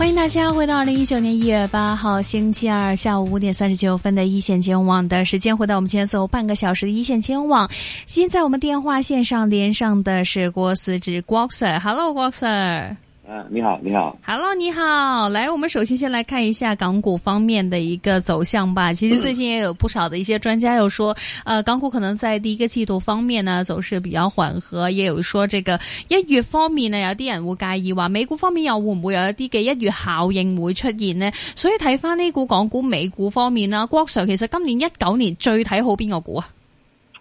欢迎大家回到二零一九年一月八号星期二下午五点三十九分的一线金融网的时间，回到我们今天最后半个小时的一线金融网。现在我们电话线上连上的是郭思志郭 Sir，Hello 郭 Sir。啊，你好，你好，Hello，你好，来，我们首先先来看一下港股方面的一个走向吧。其实最近也有不少的一些专家又说，呃，港股可能在第一个季度方面呢走势比较缓和，也有说这个一月方面呢有啲人会介意话美股方面又会唔会有一啲嘅一月效应会出现呢？所以睇翻呢股港股、美股方面啦，郭 Sir 其实今年一九年最睇好边个股啊？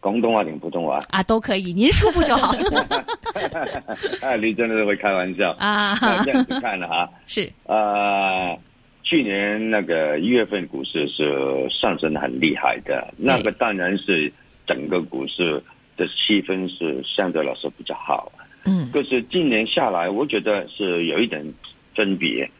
廣東話定普通话啊，都可以，您舒服就好。啊，你真的是会开玩笑啊！这样子看了哈，是啊、呃，去年那个一月份股市是上升的很厉害的，那个当然是整个股市的气氛是相对来说比较好。嗯，可是今年下来，我觉得是有一点分别，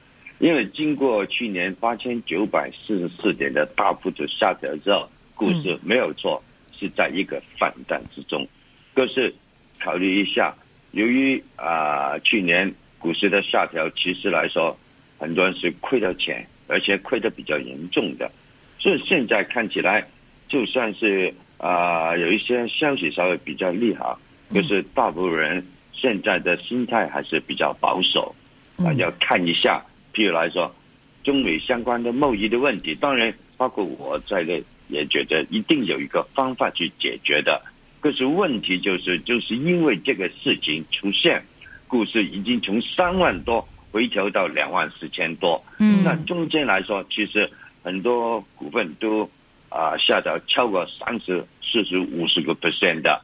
因为经过去年八千九百四十四点的大幅度下跌之后，股市没有错。嗯是在一个反弹之中，可是考虑一下，由于啊、呃、去年股市的下调，其实来说很多人是亏了钱，而且亏得比较严重的，所以现在看起来就算是啊、呃、有一些消息稍微比较利好，可是大部分人现在的心态还是比较保守，啊、呃、要看一下，譬如来说中美相关的贸易的问题，当然包括我在內。也觉得一定有一个方法去解决的，可是问题就是，就是因为这个事情出现，股市已经从三万多回调到两万四千多。嗯，那中间来说，其实很多股份都啊、呃、下到超过三十、四十、五十个 percent 的。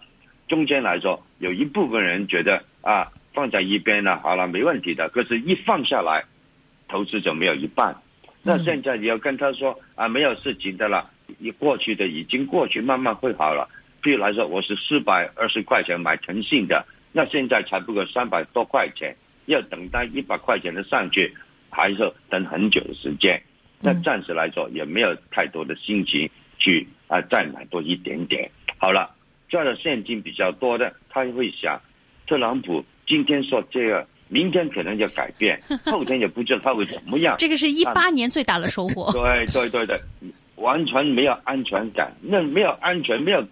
中间来说，有一部分人觉得啊放在一边了，好了，没问题的。可是，一放下来，投资者没有一半。那现在你要跟他说啊，没有事情的了。你过去的已经过去，慢慢会好了。譬如来说，我是四百二十块钱买诚信的，那现在才不过三百多块钱，要等待一百块钱的上去，还是等很久的时间。那暂时来说，也没有太多的心情去啊再买多一点点。好了，赚的现金比较多的，他会想，特朗普今天说这个，明天可能就改变，后天也不知道他会怎么样。这个是一八年最大的收穫。對對對對。完全没有安全感，那没有安全，没有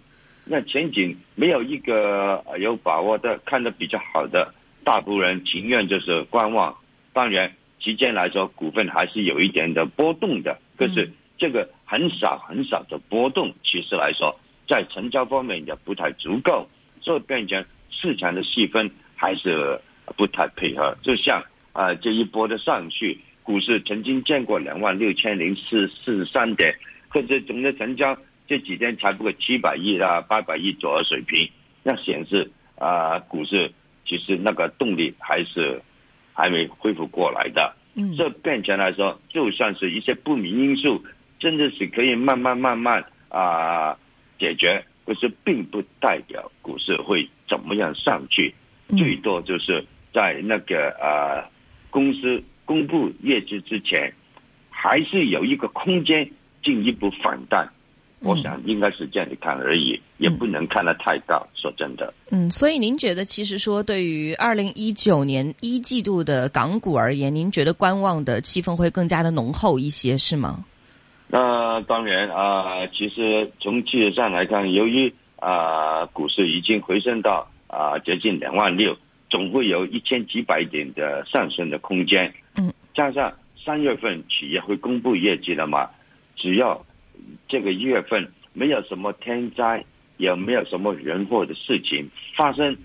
那前景，没有一个有把握的看得比较好的，大部分人情愿就是观望。当然，期间来说，股份还是有一点的波动的，可是这个很少很少的波动，其实来说，在成交方面也不太足够，所以变成市场的细分还是不太配合。就像啊、呃，這一波的上去，股市曾经见过两万六千零四四十三點。或者總的成交这几天才不过七百亿啊八百亿左右水平，那显示啊、呃、股市其实那个动力还是还没恢复过来的。嗯，这变成来说，就算是一些不明因素，真的是可以慢慢慢慢啊、呃、解决，可是并不代表股市会怎么样上去，最多就是在那个啊、呃、公司公布业绩之前，还是有一个空間。進一步反弹，我想应该是这样子看而已，嗯、也不能看得太高。说真的，嗯，所以您觉得，其实说对于二零一九年一季度的港股而言，您觉得观望的气氛会更加的浓厚一些，是吗？那、呃、當然啊、呃，其实从技术上来看，由于啊、呃、股市已经回升到啊、呃、接近两万六，总会有一千几百点的上升的空间。嗯，加上三月份企业会公布业绩了嘛。只要这个一月份没有什么天灾，也没有什么人祸的事情发生，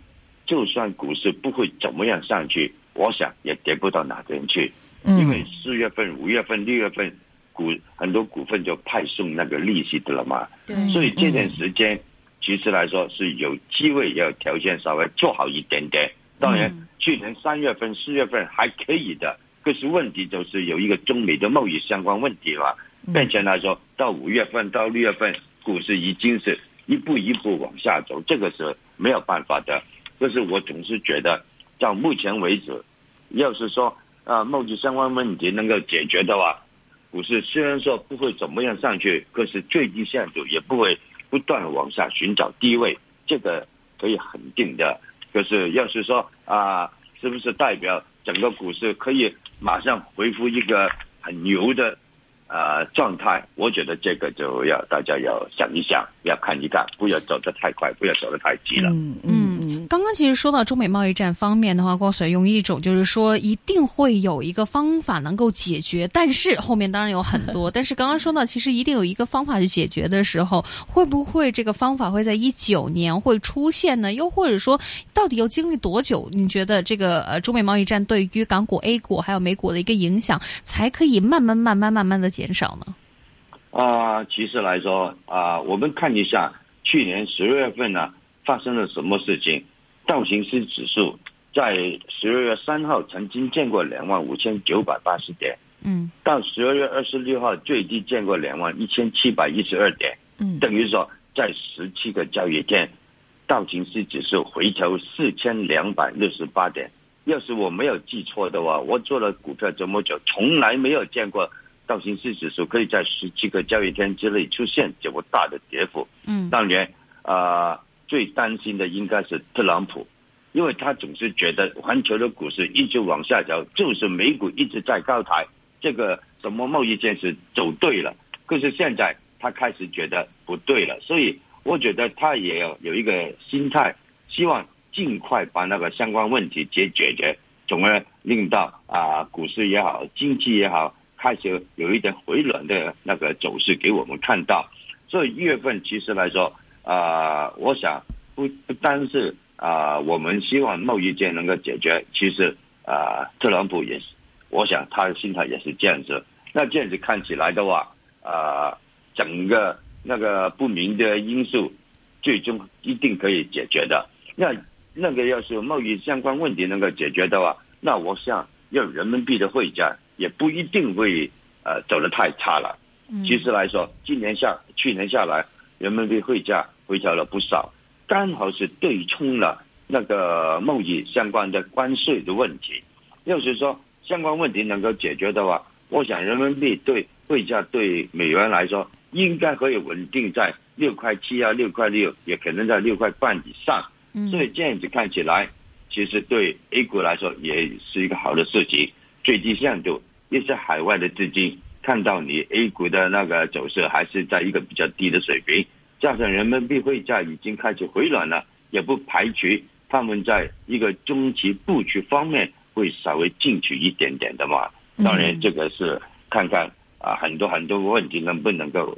就算股市不会怎么样上去，我想也跌不到哪边去。因为四月份、五月份、六月份股很多股份就派送那个利息的了嘛。所以这段时间其实来说是有机会要条件稍微做好一点点。当然，去年三月份、四月份还可以的，可是问题就是有一个中美的贸易相关问题了。變成来说，到五月份到六月份，股市已经是一步一步往下走，这个是没有办法的。可是我总是觉得，到目前为止，要是说啊贸易相关问题能够解决的话，股市虽然说不会怎么样上去，可是最低限度也不会不断往下寻找低位，这个可以肯定的。可是要是说啊，是不是代表整个股市可以马上恢复一个很牛的？呃，状态，我觉得这个就要大家要想一想，要看一看，不要走得太快，不要走得太急了。嗯嗯，刚刚其实说到中美贸易战方面的话，郭 Sir 用一种就是说一定会有一个方法能够解决，但是后面当然有很多，但是刚刚说到其实一定有一个方法去解决的时候，会不会这个方法会在一九年会出现呢？又或者说，到底要经历多久？你觉得这个呃中美贸易战对于港股、A 股还有美股的一个影响，才可以慢慢、慢慢、慢慢的？减少呢？啊，其实来说啊，我们看一下去年十月份呢发生了什么事情。道琼斯指数在十二月三号曾经见过两万五千九百八十点，嗯，到十二月二十六号最低见过两万一千七百一十二点，嗯，等于说在十七个交易天，道琼斯指数回调四千两百六十八点。要是我没有记错的话，我做了股票这么久，从来没有见过。道琼斯指数可以在十七个交易天之内出现这么大的跌幅。嗯，当然，啊，最担心的应该是特朗普，因为他总是觉得环球的股市一直往下走，就是美股一直在高台，这个什么贸易战是走对了。可是现在他开始觉得不对了，所以我觉得他也要有一个心态，希望尽快把那个相关问题解解决，从而令到啊股市也好，经济也好。开始有一点回暖的那个走势给我们看到，所以一月份其实来说，啊，我想不不单是啊，我们希望贸易战能够解决，其实啊，特朗普也是，我想他的心态也是这样子。那这样子看起来的话，啊，整个那个不明的因素，最终一定可以解决的。那那个要是贸易相关问题能够解决的话，那我想要人民币的汇价。也不一定会呃走得太差了。其实来说，今年下去年下来，人民币汇价回调了不少，刚好是对冲了那个贸易相关的关税的问题。要是说相关问题能够解决的话，我想人民币对汇价对美元来说，应该可以稳定在六块七啊，六块六，也可能在六块半以上。所以这样子看起来，其实对 A 股来说也是一个好的事情，最低限度。一些海外的资金看到你 A 股的那个走势还是在一个比较低的水平，加上人民币汇价已经开始回暖了，也不排除他们在一个中期布局方面会稍微进取一点点的嘛。当然，这个是看看啊很多很多问题能不能够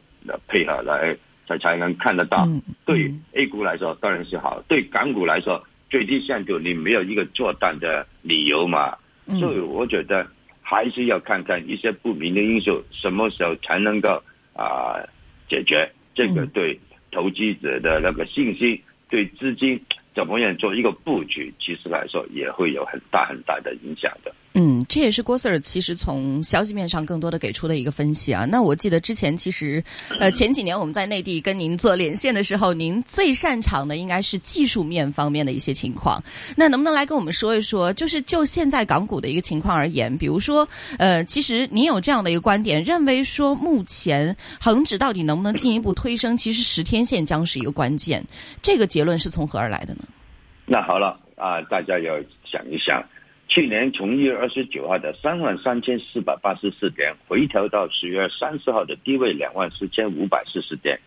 配合来才才能看得到。对 A 股来说当然是好，对港股来说最低限度你没有一个做单的理由嘛。所以我觉得。还是要看看一些不明的因素，什么时候才能够啊解决？这个对投资者的那个信心，对资金怎么样做一个布局，其实来说也会有很大很大的影响的。嗯，这也是郭 Sir 其实从消息面上更多的给出的一个分析啊。那我记得之前其实，呃，前几年我们在内地跟您做连线的时候，您最擅长的应该是技术面方面的一些情况。那能不能来跟我们说一说，就是就现在港股的一个情况而言，比如说，呃，其实您有这样的一个观点，认为说目前恒指到底能不能进一步推升，其实十天线将是一个关键。这个结论是从何而来的呢？那好了啊，大家要想一想。去年从一月二十九号的三万三千四百八十四点回调到十月三十号的低位两万四千五百四十点，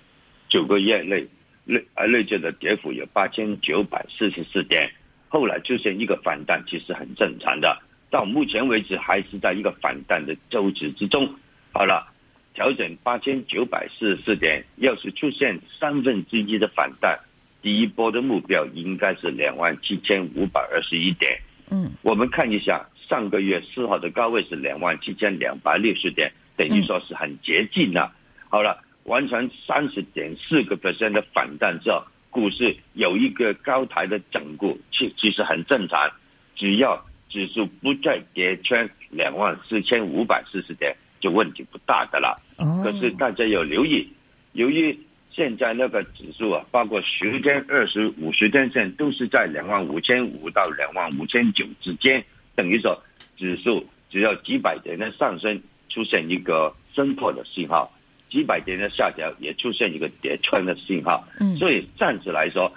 九个月内累而累计的跌幅有八千九百四十四点。后来出现一个反弹，其实很正常的。到目前为止还是在一个反弹的周期之中。好了，调整八千九百四十四点，要是出现三分之一的反弹，第一波的目标应该是两万七千五百二十一点。嗯，我们看一下上个月四号的高位是两万七千两百六十点，等于说是很接近了。好了，完成三十点四个 percent 的反弹之后，股市有一个高台的整固，其其实很正常。只要指数不再跌穿两万四千五百四十点，就问题不大的了。可是大家要留意，由于现在那个指数啊，包括十天、二十五十天线都是在两万五千五到两万五千九之间，等于说指数只要几百点的上升，出现一个升破的信号；几百点的下调也出现一个跌穿的信号。嗯所以暂时来说，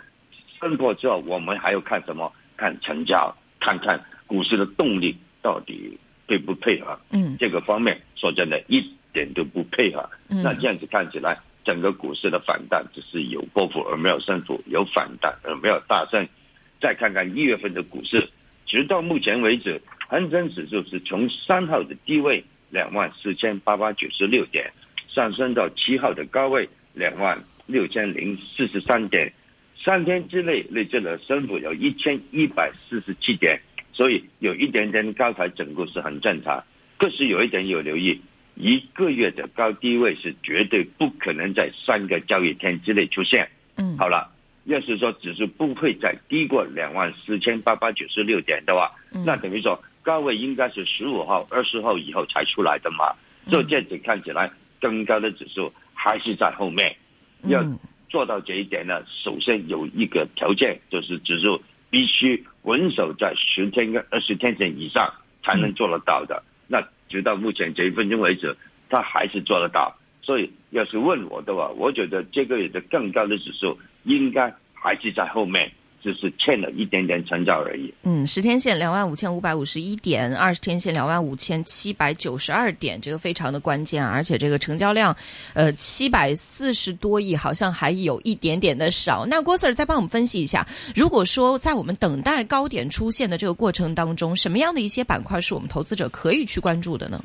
升破之后，我们还要看什么？看成交，看看股市的动力到底配不配合。嗯这个方面说真的，一点都不配合。嗯那这样子看起来，整个股市的反弹只是有波幅而没有升幅，有反弹而没有大升。再看看一月份的股市，直到目前为止，恒生指数是从三号的低位两万四千八百九十六点，上升到七号的高位两万六千零四十三点，三天之内累计的升幅有一千一百四十七点，所以有一点点高台整固是很正常。可是有一点有留意，一个月的高低位是绝对不可能在三个交易天之内出现。嗯好了，要是说指数不会再低过两万四千八百九十六点的话，嗯那等于说高位应该是十五号、二十号以后才出来的嘛。嗯所以这样子看起来，更高的指数还是在后面。要嗯做到这一点呢，首先有一个条件，就是指数必须稳守在十天跟二十天线以上，才能做得到的。那直到目前这一分钟为止，他还是做得到。所以，要是问我的话，我觉得这个月的更高的指数应该还是在后面，只是欠了一点点成交而已。嗯，十天线两万五千五百五十一点，二十天线两万五千七百九十二点，这个非常的关键！而且这个成交量，呃，七百四十多亿，好像还有一点点的少。那郭 Sir 再帮我们分析一下，如果说在我们等待高点出现的这个过程当中，什么样的一些板块是我们投资者可以去关注的呢？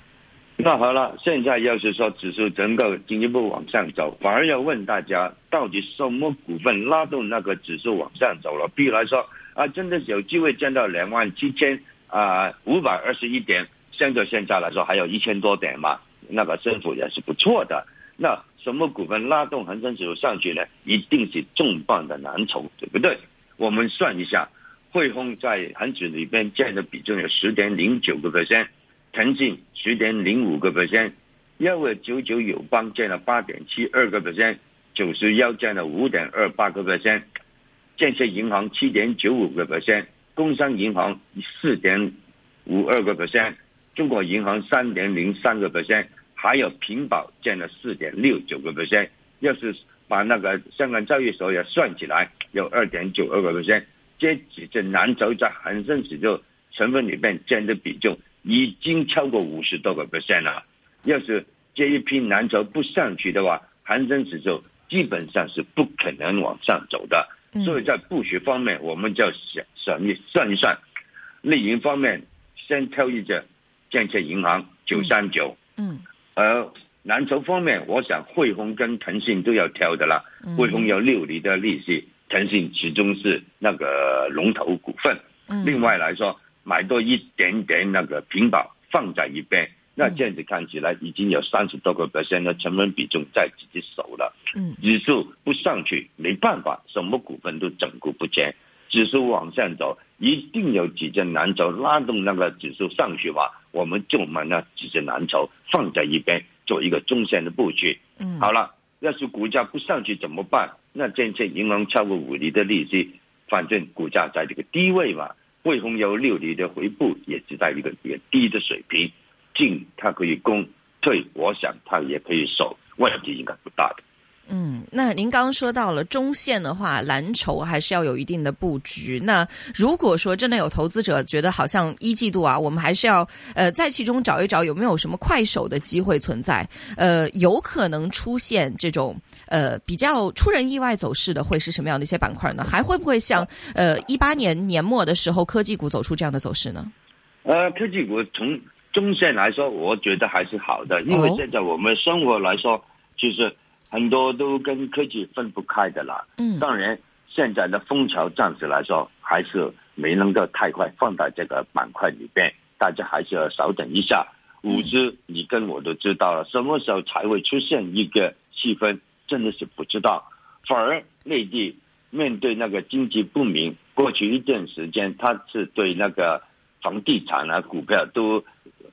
那好了，现在要是说指数能够进一步往上走，反而要问大家，到底什么股份拉动那个指数往上走了？比如来说啊，真的有机会见到两万七千啊五百二十一点，相对现在来说还有一千多点嘛，那个升幅也是不错的。那什么股份拉动恒生指数上去呢？一定是重磅的蓝筹，对不对？我们算一下，汇丰在恒指里边占的比重有十点零九个 percent。腾讯十点零五个 percent，幺二九九友邦占了八点七二个 percent，九十幺占了五点二八个 percent，建设银行七点九五个 percent，工商银行四点五二个 percent，中国银行三点零三个 percent，还有平保占了四点六九个 percent。要是把那个香港交易所也算起来，有二点九二个 percent，这几只蓝筹在恒生指数成分里面占的比重。已经超过五十多个 percent 了。要是这一批蓝筹不上去的话，恒生指数基本上是不可能往上走的。所以在布局方面，我们就要想想一算一算，内银方面先挑一只建设银行九三九，嗯，而蓝筹方面，我想汇丰跟腾讯都要挑的啦。汇丰有六厘的利息，腾讯始终是那个龙头股份。嗯另外来说。买多一点点那个平保放在一边，那这样子看起来已经有三十多个 percent 的成本比重在自己手了。嗯，指数不上去没办法，什么股份都整固不前。指数往上走，一定有几只蓝筹拉动那个指数上去吧，我们就把那几只蓝筹放在一边，做一个中线的布局。嗯，好了，要是股价不上去怎么办？那建设银行超过五厘的利息，反正股价在这个低位嘛。汇丰有六厘的回补，也是在一个比较低的水平，进他可以攻，退我想他也可以守，问题应该不大的。嗯，那您刚刚说到了中线的话，蓝筹还是要有一定的布局。那如果说真的有投资者觉得好像一季度啊，我们还是要呃在其中找一找有没有什么快手的机会存在，呃，有可能出现这种呃比较出人意外走势的，会是什么样的一些板块呢？还会不会像呃一八年年末的时候科技股走出这样的走势呢？呃，科技股从中线来说，我觉得还是好的，因为哦现在我们生活来说，就是很多都跟科技分不开的啦。嗯当然，现在的风潮暂时来说还是没能够太快放在这个板块里边，大家还是要稍等一下。五 G 你跟我都知道了，什么时候才会出现一个气氛，真的是不知道。反而内地面对那个经济不明，过去一段时间，它是对那个房地产啊、股票都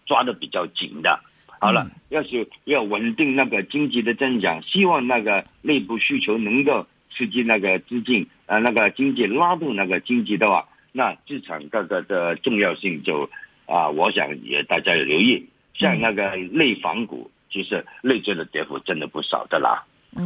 抓的比较紧的。好了，要是要稳定那个经济的增长，希望那个内部需求能够刺激那个资金，呃，那个经济拉动那个经济的话，那资产价格的重要性就啊，我想也大家要留意。像那个内房股，其实内地的跌幅真的不少的啦。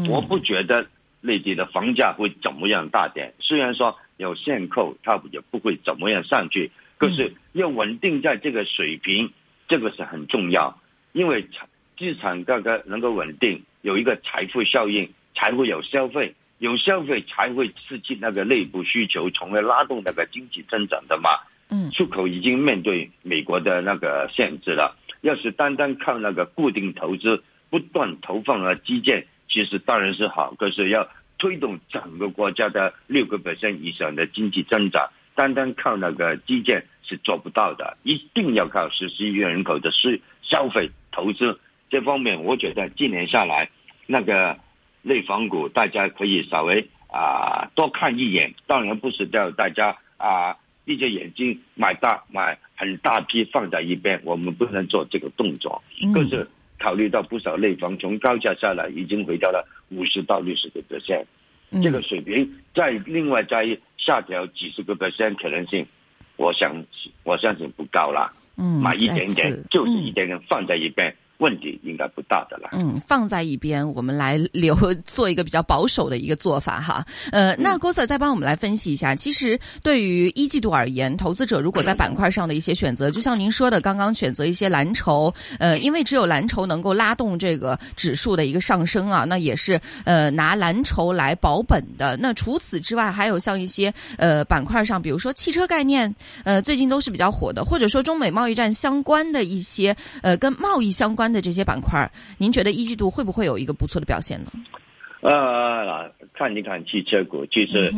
我不觉得内地的房价会怎么样大跌，虽然说有限购，它也不会怎么样上去，可是要稳定在这个水平，这个是很重要。因为产资产价格能够稳定，有一个财富效应，才会有消费，有消费才会刺激那个内部需求，从而拉动那个经济增长的嘛。嗯，出口已经面对美国的那个限制了，要是单单靠那个固定投资不断投放了基建，其实当然是好，可是要推动整个国家的六个百分以上的经济增长，单单靠那个基建是做不到的，一定要靠十四亿人口的是消费。投资这方面，我觉得今年下来，那个内房股大家可以稍微啊多看一眼。当然不是叫大家啊闭着眼睛买大买很大批放在一边，我们不能做这个动作。可是考虑到不少内房从高价下来，已经回到了五十到六十个 percent，这个水平再另外再下调几十个 percent 可能性，我想我相信不高了。嗯，买一点点，就是一点点放在一边。问题应该不大的了。嗯，放在一边，我们来留做一个比较保守的一个做法哈。呃，那郭 Sir 再帮我们来分析一下，其实对于一季度而言，投资者如果在板块上的一些选择，就像您说的，刚刚选择一些蓝筹，呃，因为只有蓝筹能够拉动这个指数的一个上升啊，那也是呃拿蓝筹来保本的。那除此之外，还有像一些呃板块上，比如说汽车概念，呃，最近都是比较火的，或者说中美贸易战相关的一些呃跟贸易相关。的这些板块，您觉得一季度会不会有一个不错的表现呢？呃，看一看汽车股，其实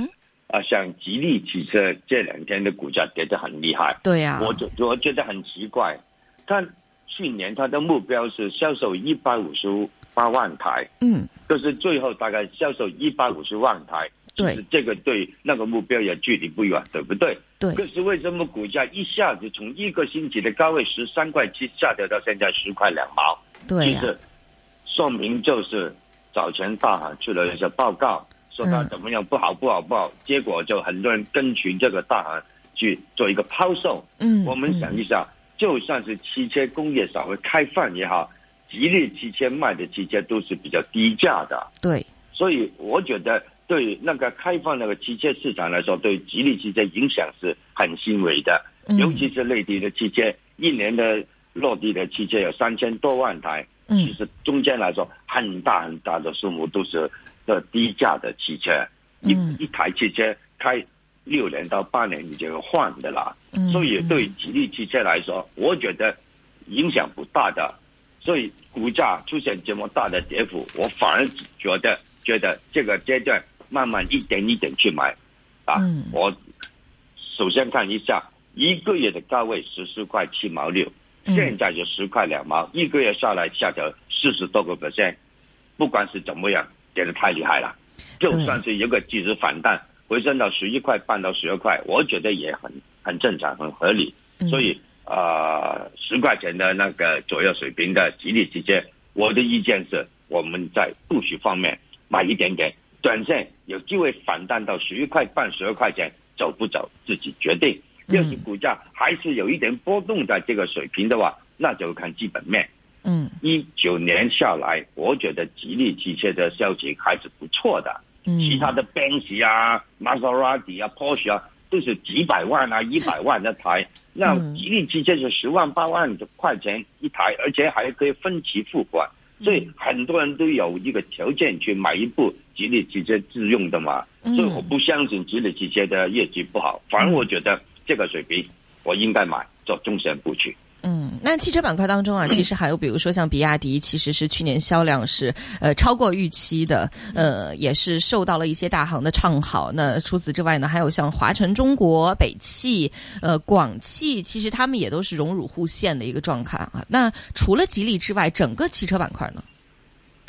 啊，像吉利汽车这两天的股价跌得很厉害。对呀，我觉我觉得很奇怪，他去年他的目标是销售一百五十八万台，嗯，就是最后大概销售一百五十万台。对，这个对那个目标也距离不远，对不对？对。可是为什么股价一下子从一个星期的高位十三块七下跌到现在十块两毛？对其实说明就是早前大行出了一些报告，说它怎么样不好不好不好，结果就很多人跟循这个大行去做一个抛售。嗯。我们想一下，就算是汽车工业稍微开放也好，吉利汽车卖的汽车都是比较低价的。对。所以我觉得。对那个开放那个汽车市场来说，对吉利汽车影响是很轻微的，尤其是内地的汽车，一年的落地的汽车有三千多万台，其实中间来说很大很大的数目都是的低价的汽车，一一台汽车开六年到八年你就要换的啦，所以对吉利汽车来说，我觉得影响不大的，所以股价出现这么大的跌幅，我反而觉得觉得这个阶段。慢慢一点一点去买，啊，我首先看一下一个月的高位十四块七毛六，现在就十块两毛，一个月下来下调四十多个 percent，不管是怎么样，跌得太厉害了。就算是一个即时反弹回升到十一块半到十二块，我觉得也很很正常，很合理。所以啊，十块钱的那个左右水平的吉利之间，我的意见是我们在布局方面买一点点。短线有机会反弹到十一块半、十二块钱，走不走自己决定。要是股价还是有一点波动在这个水平的话，那就看基本面。嗯，一九年下来，我觉得吉利汽车的销情还是不错的。嗯，其他的奔驰啊、玛莎拉蒂啊、Porsche 啊，都是几百万啊、一百万的台。那吉利汽车是十万、八万块钱一台，而且还可以分期付款。所以很多人都有一个条件去买一部吉利汽车自用的嘛，所以我不相信吉利汽车的业绩不好，反而我觉得这个水平我应该买做中线布局。嗯，那汽车板块当中啊，其实还有比如说像比亚迪，其实是去年销量是呃超过预期的，呃也是受到了一些大行的唱好。那除此之外呢，还有像华晨中国、北汽、呃广汽，其实他们也都是荣辱互现的一个状态啊。那除了吉利之外，整个汽车板块呢？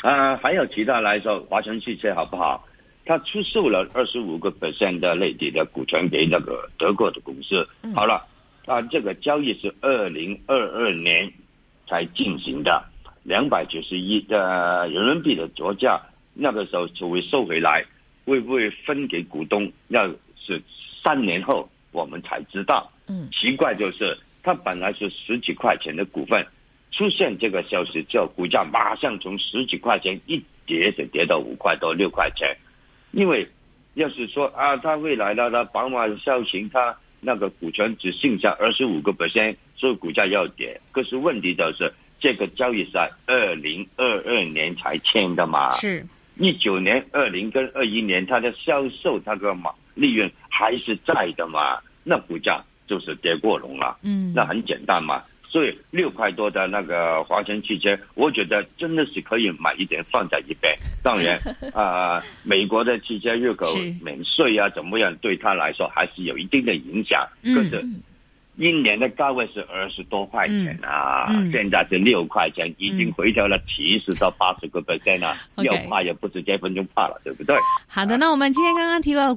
啊，还有其他来说，华晨汽车好不好？他出售了二十五个 percent 的内地的股权给那个德国的公司，好了。啊，这个交易是二零二二年才进行的，两百九十一的人民币的折价，那个时候就会收回来，会不会分给股东？要是三年后我们才知道。嗯，奇怪就是它本来是十几块钱的股份，出现这个消息之后，股价马上从十几块钱一跌就跌到五块多六块钱，因为要是说啊，它未来的它宝马销型它那个股权只剩下二十五个 percent，所以股价要跌。可是问题就是这个交易是在二零二二年才签的嘛，是一九年、二零跟二一年它的销售它的嘛利润还是在的嘛，那股价就是跌过龙了。嗯，那很简单嘛。所以六块多的那个华晨汽车，我觉得真的是可以买一点放在一边。当然，啊、美国的汽车入口免税啊，怎么样对他来说还是有一定的影响。嗯可是一年的价位是二十多块钱啊，嗯嗯现在是六块钱，已经回调了七十到八十个 percent 了要怕也不止这分钟怕了，对不对？好的，那我们今天刚刚提到